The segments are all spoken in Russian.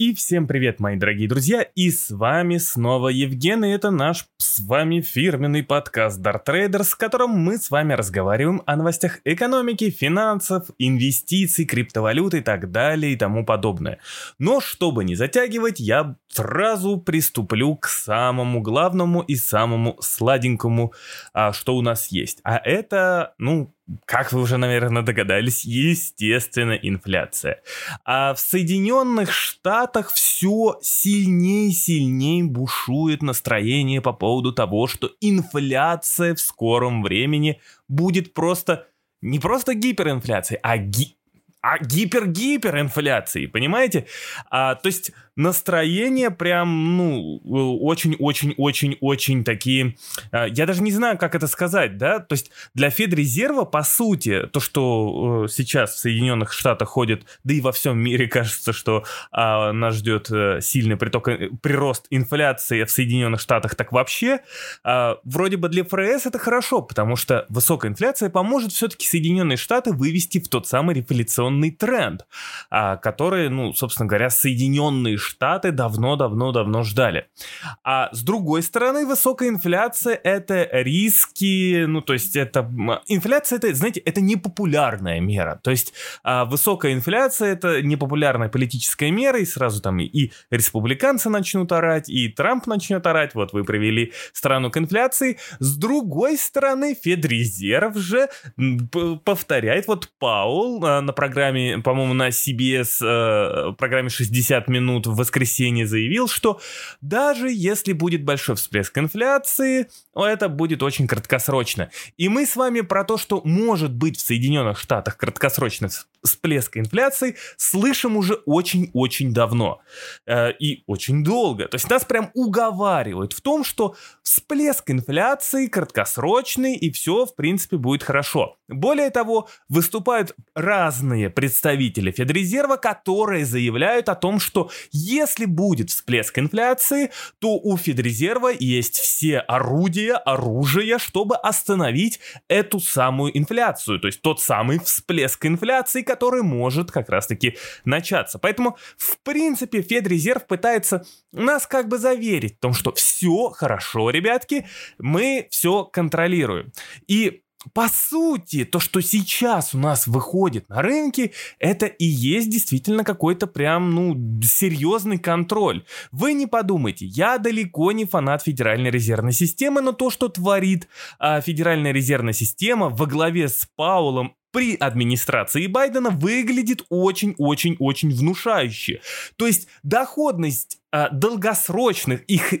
И всем привет, мои дорогие друзья, и с вами снова Евген, и это наш с вами фирменный подкаст Dart Trader, с которым мы с вами разговариваем о новостях экономики, финансов, инвестиций, криптовалюты и так далее и тому подобное. Но чтобы не затягивать, я сразу приступлю к самому главному и самому сладенькому, а, что у нас есть. А это, ну, как вы уже, наверное, догадались, естественно, инфляция. А в Соединенных Штатах все сильнее и сильнее бушует настроение по поводу того, что инфляция в скором времени будет просто не просто гиперинфляцией, а ги а гипер-гиперинфляции, понимаете? А, то есть настроение прям, ну, очень-очень-очень-очень такие... А, я даже не знаю, как это сказать, да? То есть для Федрезерва, по сути, то, что э, сейчас в Соединенных Штатах ходит, да и во всем мире кажется, что а, нас ждет э, сильный приток, э, прирост инфляции в Соединенных Штатах, так вообще, а, вроде бы для ФРС это хорошо, потому что высокая инфляция поможет все-таки Соединенные Штаты вывести в тот самый рефляционный тренд, а, который, ну, собственно говоря, Соединенные Штаты давно-давно-давно ждали. А с другой стороны, высокая инфляция — это риски, ну, то есть это... Инфляция — это, знаете, это непопулярная мера. То есть а, высокая инфляция — это непопулярная политическая мера, и сразу там и, республиканцы начнут орать, и Трамп начнет орать, вот вы привели страну к инфляции. С другой стороны, Федрезерв же повторяет, вот Паул а, на программе, по-моему, на CBS, а, программе 60 минут в воскресенье заявил, что даже если будет большой всплеск инфляции, это будет очень краткосрочно. И мы с вами про то, что может быть в Соединенных Штатах краткосрочный всплеск инфляции, слышим уже очень-очень давно. Э, и очень долго. То есть нас прям уговаривают в том, что всплеск инфляции краткосрочный, и все, в принципе, будет хорошо. Более того, выступают разные представители Федрезерва, которые заявляют о том, что если будет всплеск инфляции, то у Федрезерва есть все орудия, оружие, чтобы остановить эту самую инфляцию, то есть тот самый всплеск инфляции, который может как раз-таки начаться. Поэтому, в принципе, Федрезерв пытается нас как бы заверить в том, что все хорошо, ребятки, мы все контролируем. И по сути, то, что сейчас у нас выходит на рынке, это и есть действительно какой-то прям, ну, серьезный контроль. Вы не подумайте, я далеко не фанат Федеральной резервной системы, но то, что творит а, Федеральная резервная система во главе с Паулом при администрации Байдена выглядит очень-очень-очень внушающе. То есть доходность а, долгосрочных их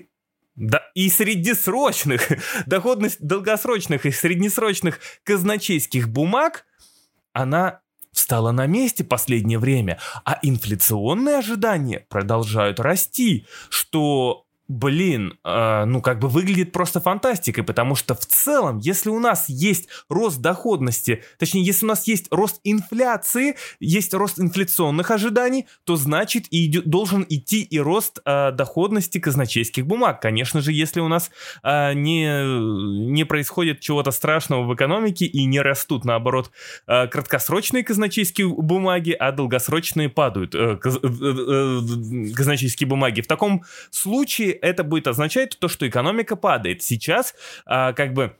да, и среднесрочных, доходность долгосрочных и среднесрочных казначейских бумаг, она встала на месте последнее время, а инфляционные ожидания продолжают расти, что блин, э, ну как бы выглядит просто фантастикой, потому что в целом, если у нас есть рост доходности, точнее, если у нас есть рост инфляции, есть рост инфляционных ожиданий, то значит и идет, должен идти и рост э, доходности казначейских бумаг. Конечно же, если у нас э, не, не происходит чего-то страшного в экономике и не растут, наоборот, э, краткосрочные казначейские бумаги, а долгосрочные падают э, каз, э, э, казначейские бумаги. В таком случае это будет означать то, что экономика падает. Сейчас а, как бы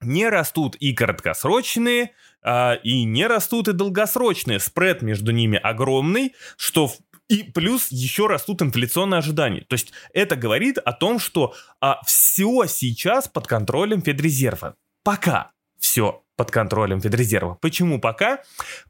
не растут и краткосрочные, а, и не растут и долгосрочные. Спред между ними огромный, что и плюс еще растут инфляционные ожидания. То есть это говорит о том, что а, все сейчас под контролем Федрезерва. Пока все под контролем Федрезерва. Почему пока?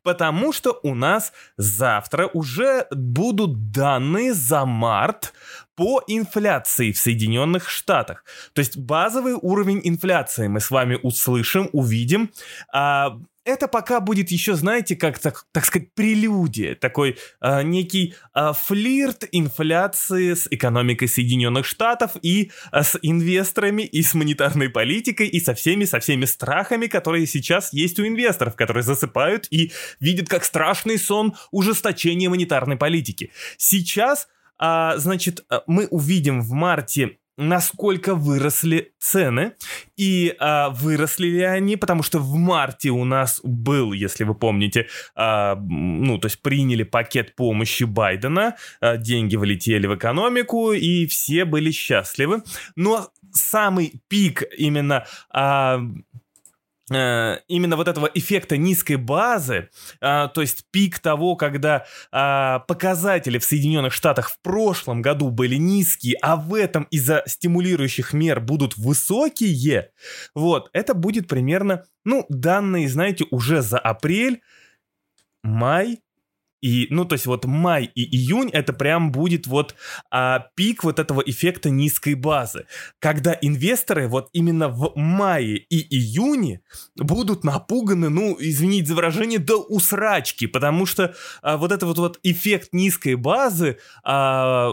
Потому что у нас завтра уже будут данные за март по инфляции в Соединенных Штатах. То есть базовый уровень инфляции мы с вами услышим, увидим. А, это пока будет еще, знаете, как так, так сказать, прелюдия, такой а, некий а, флирт инфляции с экономикой Соединенных Штатов и а, с инвесторами, и с монетарной политикой, и со всеми, со всеми страхами, которые сейчас есть у инвесторов, которые засыпают и видят как страшный сон ужесточение монетарной политики. Сейчас а, значит, мы увидим в марте насколько выросли цены и а, выросли ли они, потому что в марте у нас был, если вы помните, а, ну то есть приняли пакет помощи Байдена, а, деньги влетели в экономику и все были счастливы, но самый пик именно а, именно вот этого эффекта низкой базы, а, то есть пик того, когда а, показатели в Соединенных Штатах в прошлом году были низкие, а в этом из-за стимулирующих мер будут высокие, вот, это будет примерно, ну, данные, знаете, уже за апрель, май, и, ну, то есть вот май и июнь это прям будет вот а, пик вот этого эффекта низкой базы, когда инвесторы вот именно в мае и июне будут напуганы, ну, извините за выражение, до усрачки, потому что а, вот этот вот, вот эффект низкой базы, а,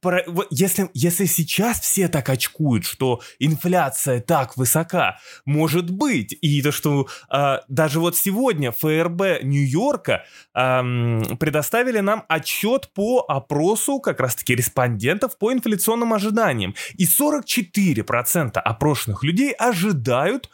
про, если, если сейчас все так очкуют, что инфляция так высока, может быть, и то, что а, даже вот сегодня ФРБ Нью-Йорка а, предоставили нам отчет по опросу как раз-таки респондентов по инфляционным ожиданиям. И 44% опрошенных людей ожидают,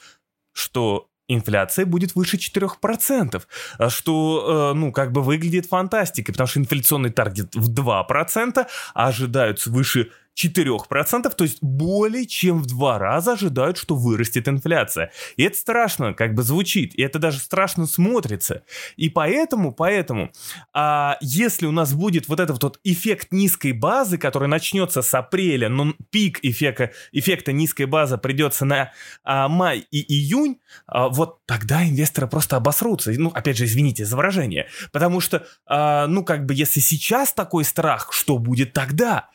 что инфляция будет выше 4%, а что, э, ну, как бы выглядит фантастикой, потому что инфляционный таргет в 2%, а ожидают выше 4%, то есть более чем в два раза ожидают, что вырастет инфляция. И это страшно как бы звучит, и это даже страшно смотрится. И поэтому, поэтому, а, если у нас будет вот этот вот эффект низкой базы, который начнется с апреля, но пик эффекта, эффекта низкой базы придется на а, май и июнь, а, вот тогда инвесторы просто обосрутся. Ну, опять же, извините за выражение. Потому что, а, ну, как бы, если сейчас такой страх, что будет тогда?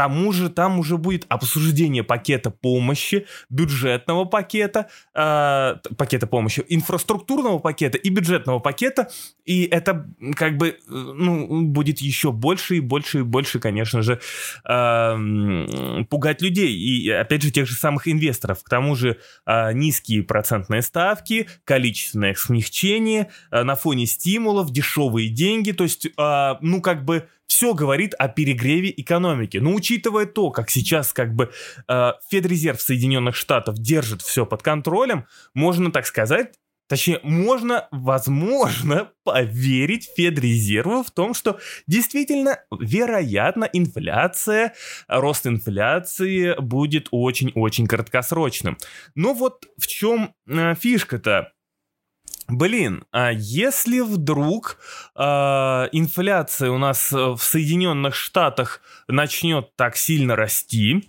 Тому же там уже будет обсуждение пакета помощи, бюджетного пакета, э, пакета помощи, инфраструктурного пакета и бюджетного пакета, и это как бы ну, будет еще больше и больше и больше, конечно же, э, пугать людей. И опять же тех же самых инвесторов. К тому же э, низкие процентные ставки, количественное смягчение э, на фоне стимулов, дешевые деньги, то есть э, ну как бы все говорит о перегреве экономики. Но учитывая то, как сейчас как бы э, Федрезерв Соединенных Штатов держит все под контролем, можно так сказать, Точнее, можно, возможно, поверить Федрезерву в том, что действительно, вероятно, инфляция, рост инфляции будет очень-очень краткосрочным. Но вот в чем э, фишка-то? Блин, а если вдруг э, инфляция у нас в Соединенных Штатах начнет так сильно расти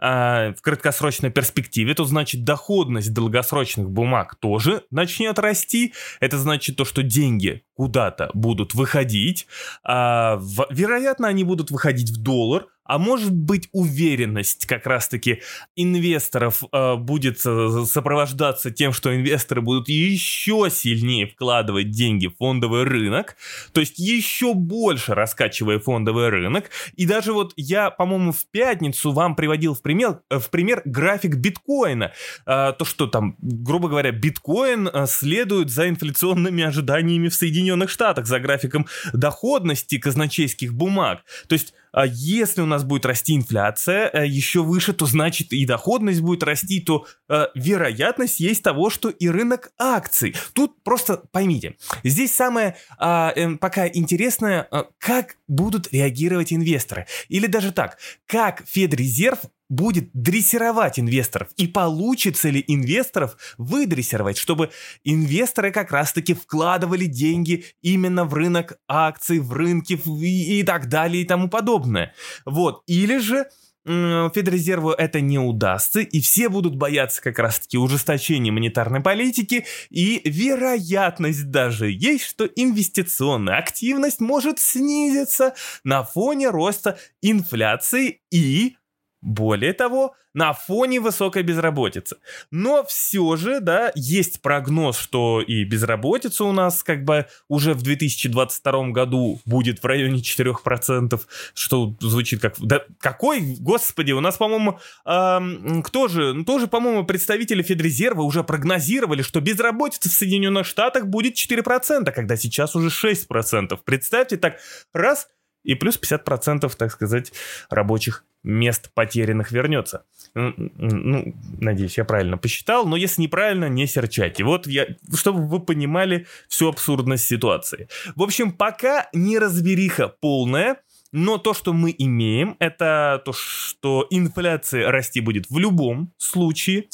э, в краткосрочной перспективе, то значит доходность долгосрочных бумаг тоже начнет расти. Это значит то, что деньги куда-то будут выходить. Э, в, вероятно, они будут выходить в доллар, а может быть уверенность как раз-таки инвесторов э, будет сопровождаться тем, что инвесторы будут еще сильнее вкладывать деньги в фондовый рынок, то есть еще больше раскачивая фондовый рынок. И даже вот я, по-моему, в пятницу вам приводил в пример, э, в пример график биткоина. Э, то, что там, грубо говоря, биткоин э, следует за инфляционными ожиданиями в Соединенных Штатах, за графиком доходности казначейских бумаг. То есть если у нас будет расти инфляция э, еще выше, то значит и доходность будет расти, то э, вероятность есть того, что и рынок акций. Тут просто поймите, здесь самое э, пока интересное, как будут реагировать инвесторы. Или даже так, как Федрезерв будет дрессировать инвесторов и получится ли инвесторов выдрессировать, чтобы инвесторы как раз-таки вкладывали деньги именно в рынок акций, в рынки и, и так далее и тому подобное. Вот. Или же Федрезерву это не удастся, и все будут бояться как раз-таки ужесточения монетарной политики, и вероятность даже есть, что инвестиционная активность может снизиться на фоне роста инфляции и более того, на фоне высокой безработицы. Но все же, да, есть прогноз, что и безработица у нас как бы уже в 2022 году будет в районе 4%, что звучит как... Да какой, господи, у нас, по-моему, эм, кто же, ну, тоже, по-моему, представители Федрезерва уже прогнозировали, что безработица в Соединенных Штатах будет 4%, когда сейчас уже 6%. Представьте так, раз и плюс 50%, так сказать, рабочих мест потерянных вернется. Ну, надеюсь, я правильно посчитал, но если неправильно, не серчайте. Вот я, чтобы вы понимали всю абсурдность ситуации. В общем, пока не разбериха полная, но то, что мы имеем, это то, что инфляция расти будет в любом случае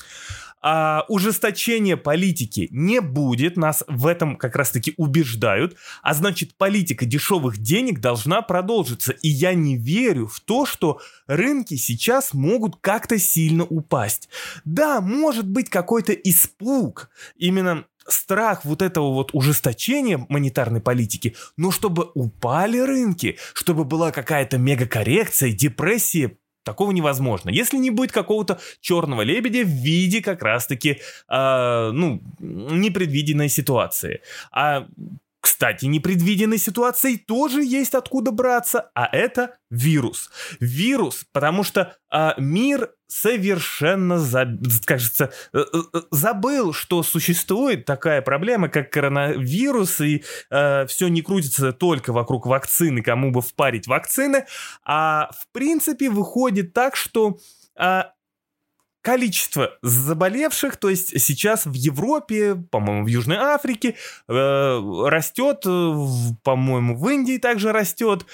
а, ужесточения политики не будет, нас в этом как раз-таки убеждают, а значит политика дешевых денег должна продолжиться. И я не верю в то, что рынки сейчас могут как-то сильно упасть. Да, может быть какой-то испуг, именно страх вот этого вот ужесточения монетарной политики, но чтобы упали рынки, чтобы была какая-то мегакоррекция, депрессия, Такого невозможно. Если не будет какого-то черного лебедя в виде как раз-таки, э, ну, непредвиденной ситуации. А кстати, непредвиденной ситуацией тоже есть откуда браться, а это вирус. Вирус, потому что а, мир совершенно, за, кажется, э, э, забыл, что существует такая проблема, как коронавирус, и э, все не крутится только вокруг вакцины, кому бы впарить вакцины, а в принципе выходит так, что а, количество заболевших, то есть сейчас в Европе, по-моему, в Южной Африке э, растет, по-моему, в Индии также растет,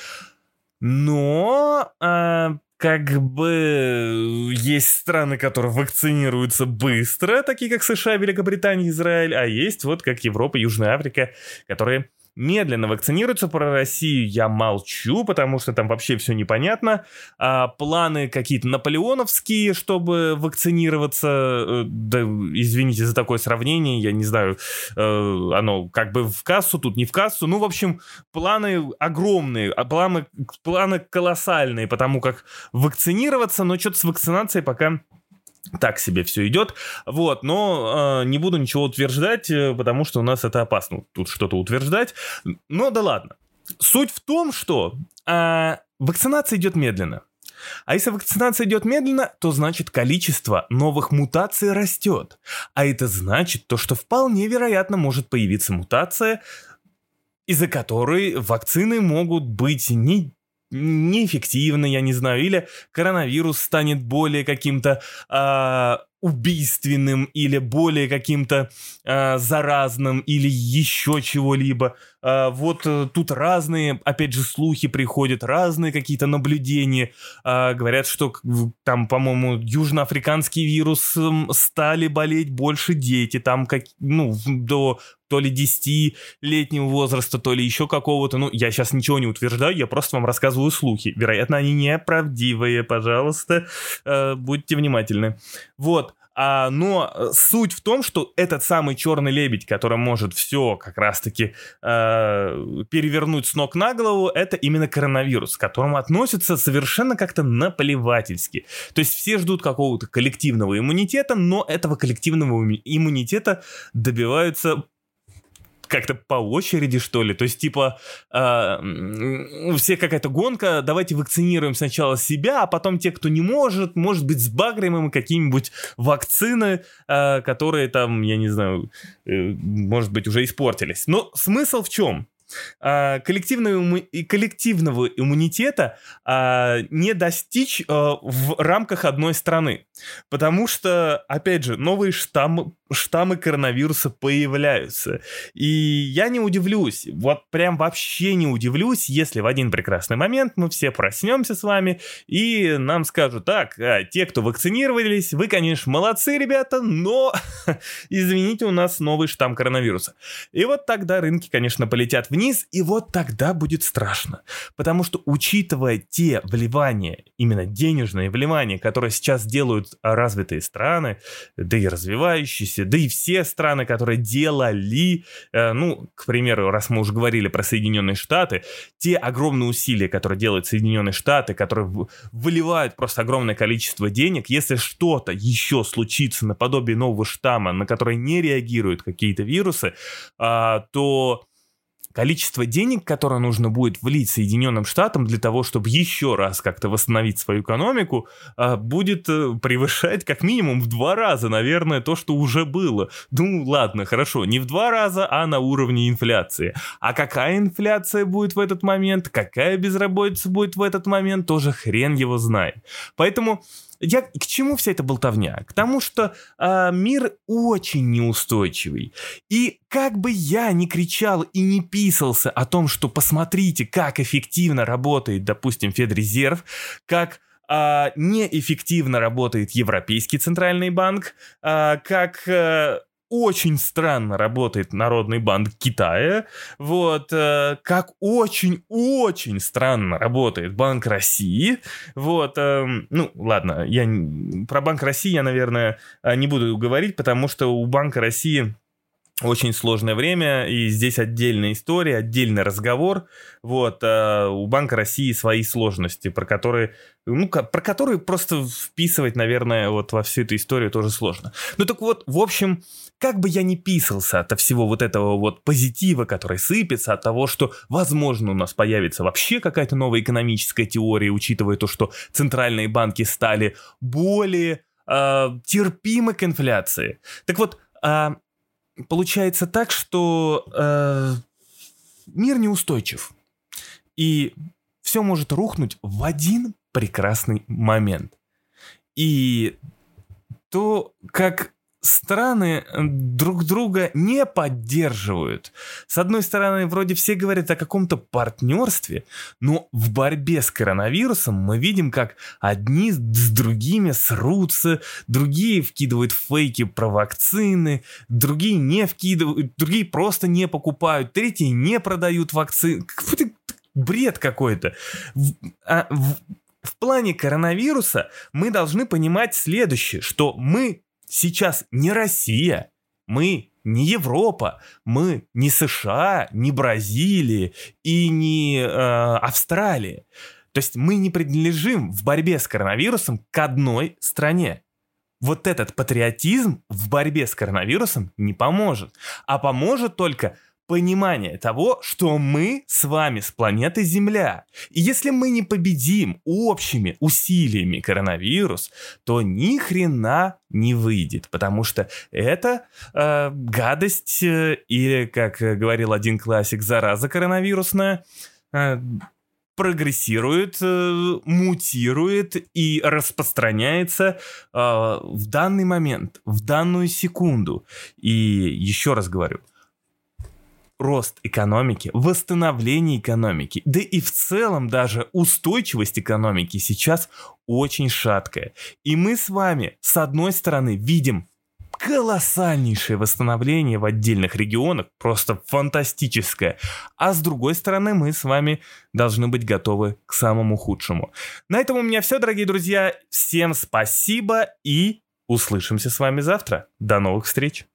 но э, как бы есть страны, которые вакцинируются быстро, такие как США, Великобритания, Израиль, а есть вот как Европа, Южная Африка, которые медленно вакцинируются. Про Россию я молчу, потому что там вообще все непонятно. А, планы какие-то наполеоновские, чтобы вакцинироваться. Э, да, извините за такое сравнение, я не знаю, э, оно как бы в кассу, тут не в кассу. Ну, в общем, планы огромные, а планы, планы колоссальные, потому как вакцинироваться, но что-то с вакцинацией пока так себе все идет. Вот, но э, не буду ничего утверждать, э, потому что у нас это опасно тут что-то утверждать. Но да ладно. Суть в том, что э, вакцинация идет медленно. А если вакцинация идет медленно, то значит количество новых мутаций растет. А это значит то, что вполне вероятно может появиться мутация, из-за которой вакцины могут быть не неэффективно, я не знаю, или коронавирус станет более каким-то э, убийственным или более каким-то э, заразным или еще чего-либо. Э, вот э, тут разные, опять же, слухи приходят, разные какие-то наблюдения. Э, говорят, что там, по-моему, южноафриканский вирус стали болеть больше дети, там как, ну, до то ли 10-летнего возраста, то ли еще какого-то. Ну, я сейчас ничего не утверждаю, я просто вам рассказываю слухи. Вероятно, они неправдивые, пожалуйста, э, будьте внимательны. Вот. А, но э, суть в том, что этот самый черный лебедь, который может все как раз-таки э, перевернуть с ног на голову, это именно коронавирус, к которому относятся совершенно как-то наплевательски. То есть все ждут какого-то коллективного иммунитета, но этого коллективного иммунитета добиваются как-то по очереди, что ли. То есть, типа, э, у всех какая-то гонка, давайте вакцинируем сначала себя, а потом те, кто не может, может быть, сбагрим им какие-нибудь вакцины, э, которые там, я не знаю, э, может быть, уже испортились. Но смысл в чем? А, коллективного, коллективного иммунитета а, не достичь а, в рамках одной страны. Потому что, опять же, новые штаммы, штаммы коронавируса появляются. И я не удивлюсь, вот прям вообще не удивлюсь, если в один прекрасный момент мы все проснемся с вами и нам скажут, так, а, те, кто вакцинировались, вы, конечно, молодцы, ребята, но, извините, у нас новый штамм коронавируса. И вот тогда рынки, конечно, полетят вниз, и вот тогда будет страшно. Потому что, учитывая те вливания, именно денежные вливания, которые сейчас делают развитые страны, да и развивающиеся, да и все страны, которые делали, э, ну, к примеру, раз мы уже говорили про Соединенные Штаты, те огромные усилия, которые делают Соединенные Штаты, которые выливают просто огромное количество денег, если что-то еще случится наподобие нового штамма, на который не реагируют какие-то вирусы, а, то количество денег, которое нужно будет влить Соединенным Штатам для того, чтобы еще раз как-то восстановить свою экономику, а, будет э, превышать как минимум в два раза, наверное, то, что уже было. Ну ладно, хорошо, не в два раза, а на уровне инфляции. А какая инфляция будет в этот момент, какая безработица будет в этот момент, тоже хрен его знает. Поэтому я к чему вся эта болтовня? К тому, что э, мир очень неустойчивый. И как бы я ни кричал и не писался о том, что посмотрите, как эффективно работает, допустим, Федрезерв, как а, неэффективно работает Европейский центральный банк, а, как а, очень странно работает Народный банк Китая, вот, э, как очень-очень странно работает Банк России, вот, э, ну, ладно, я про Банк России я, наверное, э, не буду говорить, потому что у Банка России очень сложное время, и здесь отдельная история, отдельный разговор. Вот, а у Банка России свои сложности, про которые, ну, про которые просто вписывать, наверное, вот во всю эту историю тоже сложно. Ну так вот, в общем, как бы я ни писался от всего вот этого вот позитива, который сыпется, от того, что, возможно, у нас появится вообще какая-то новая экономическая теория, учитывая то, что центральные банки стали более э, терпимы к инфляции. Так вот, э, получается так, что э, мир неустойчив. И все может рухнуть в один прекрасный момент. И то, как страны друг друга не поддерживают. С одной стороны, вроде все говорят о каком-то партнерстве, но в борьбе с коронавирусом мы видим, как одни с другими срутся, другие вкидывают фейки про вакцины, другие не вкидывают, другие просто не покупают, третьи не продают вакцины. Бред какой-то. А, в, в плане коронавируса мы должны понимать следующее, что мы сейчас не Россия, мы не Европа, мы не США, не Бразилия и не э, Австралия. То есть мы не принадлежим в борьбе с коронавирусом к одной стране. Вот этот патриотизм в борьбе с коронавирусом не поможет, а поможет только понимание того, что мы с вами с планеты Земля. И если мы не победим общими усилиями коронавирус, то ни хрена не выйдет, потому что это э, гадость э, или, как говорил один классик, зараза коронавирусная. Э, прогрессирует, э, мутирует и распространяется э, в данный момент, в данную секунду. И еще раз говорю, рост экономики, восстановление экономики, да и в целом даже устойчивость экономики сейчас очень шаткая. И мы с вами, с одной стороны, видим колоссальнейшее восстановление в отдельных регионах, просто фантастическое. А с другой стороны, мы с вами должны быть готовы к самому худшему. На этом у меня все, дорогие друзья. Всем спасибо и услышимся с вами завтра. До новых встреч.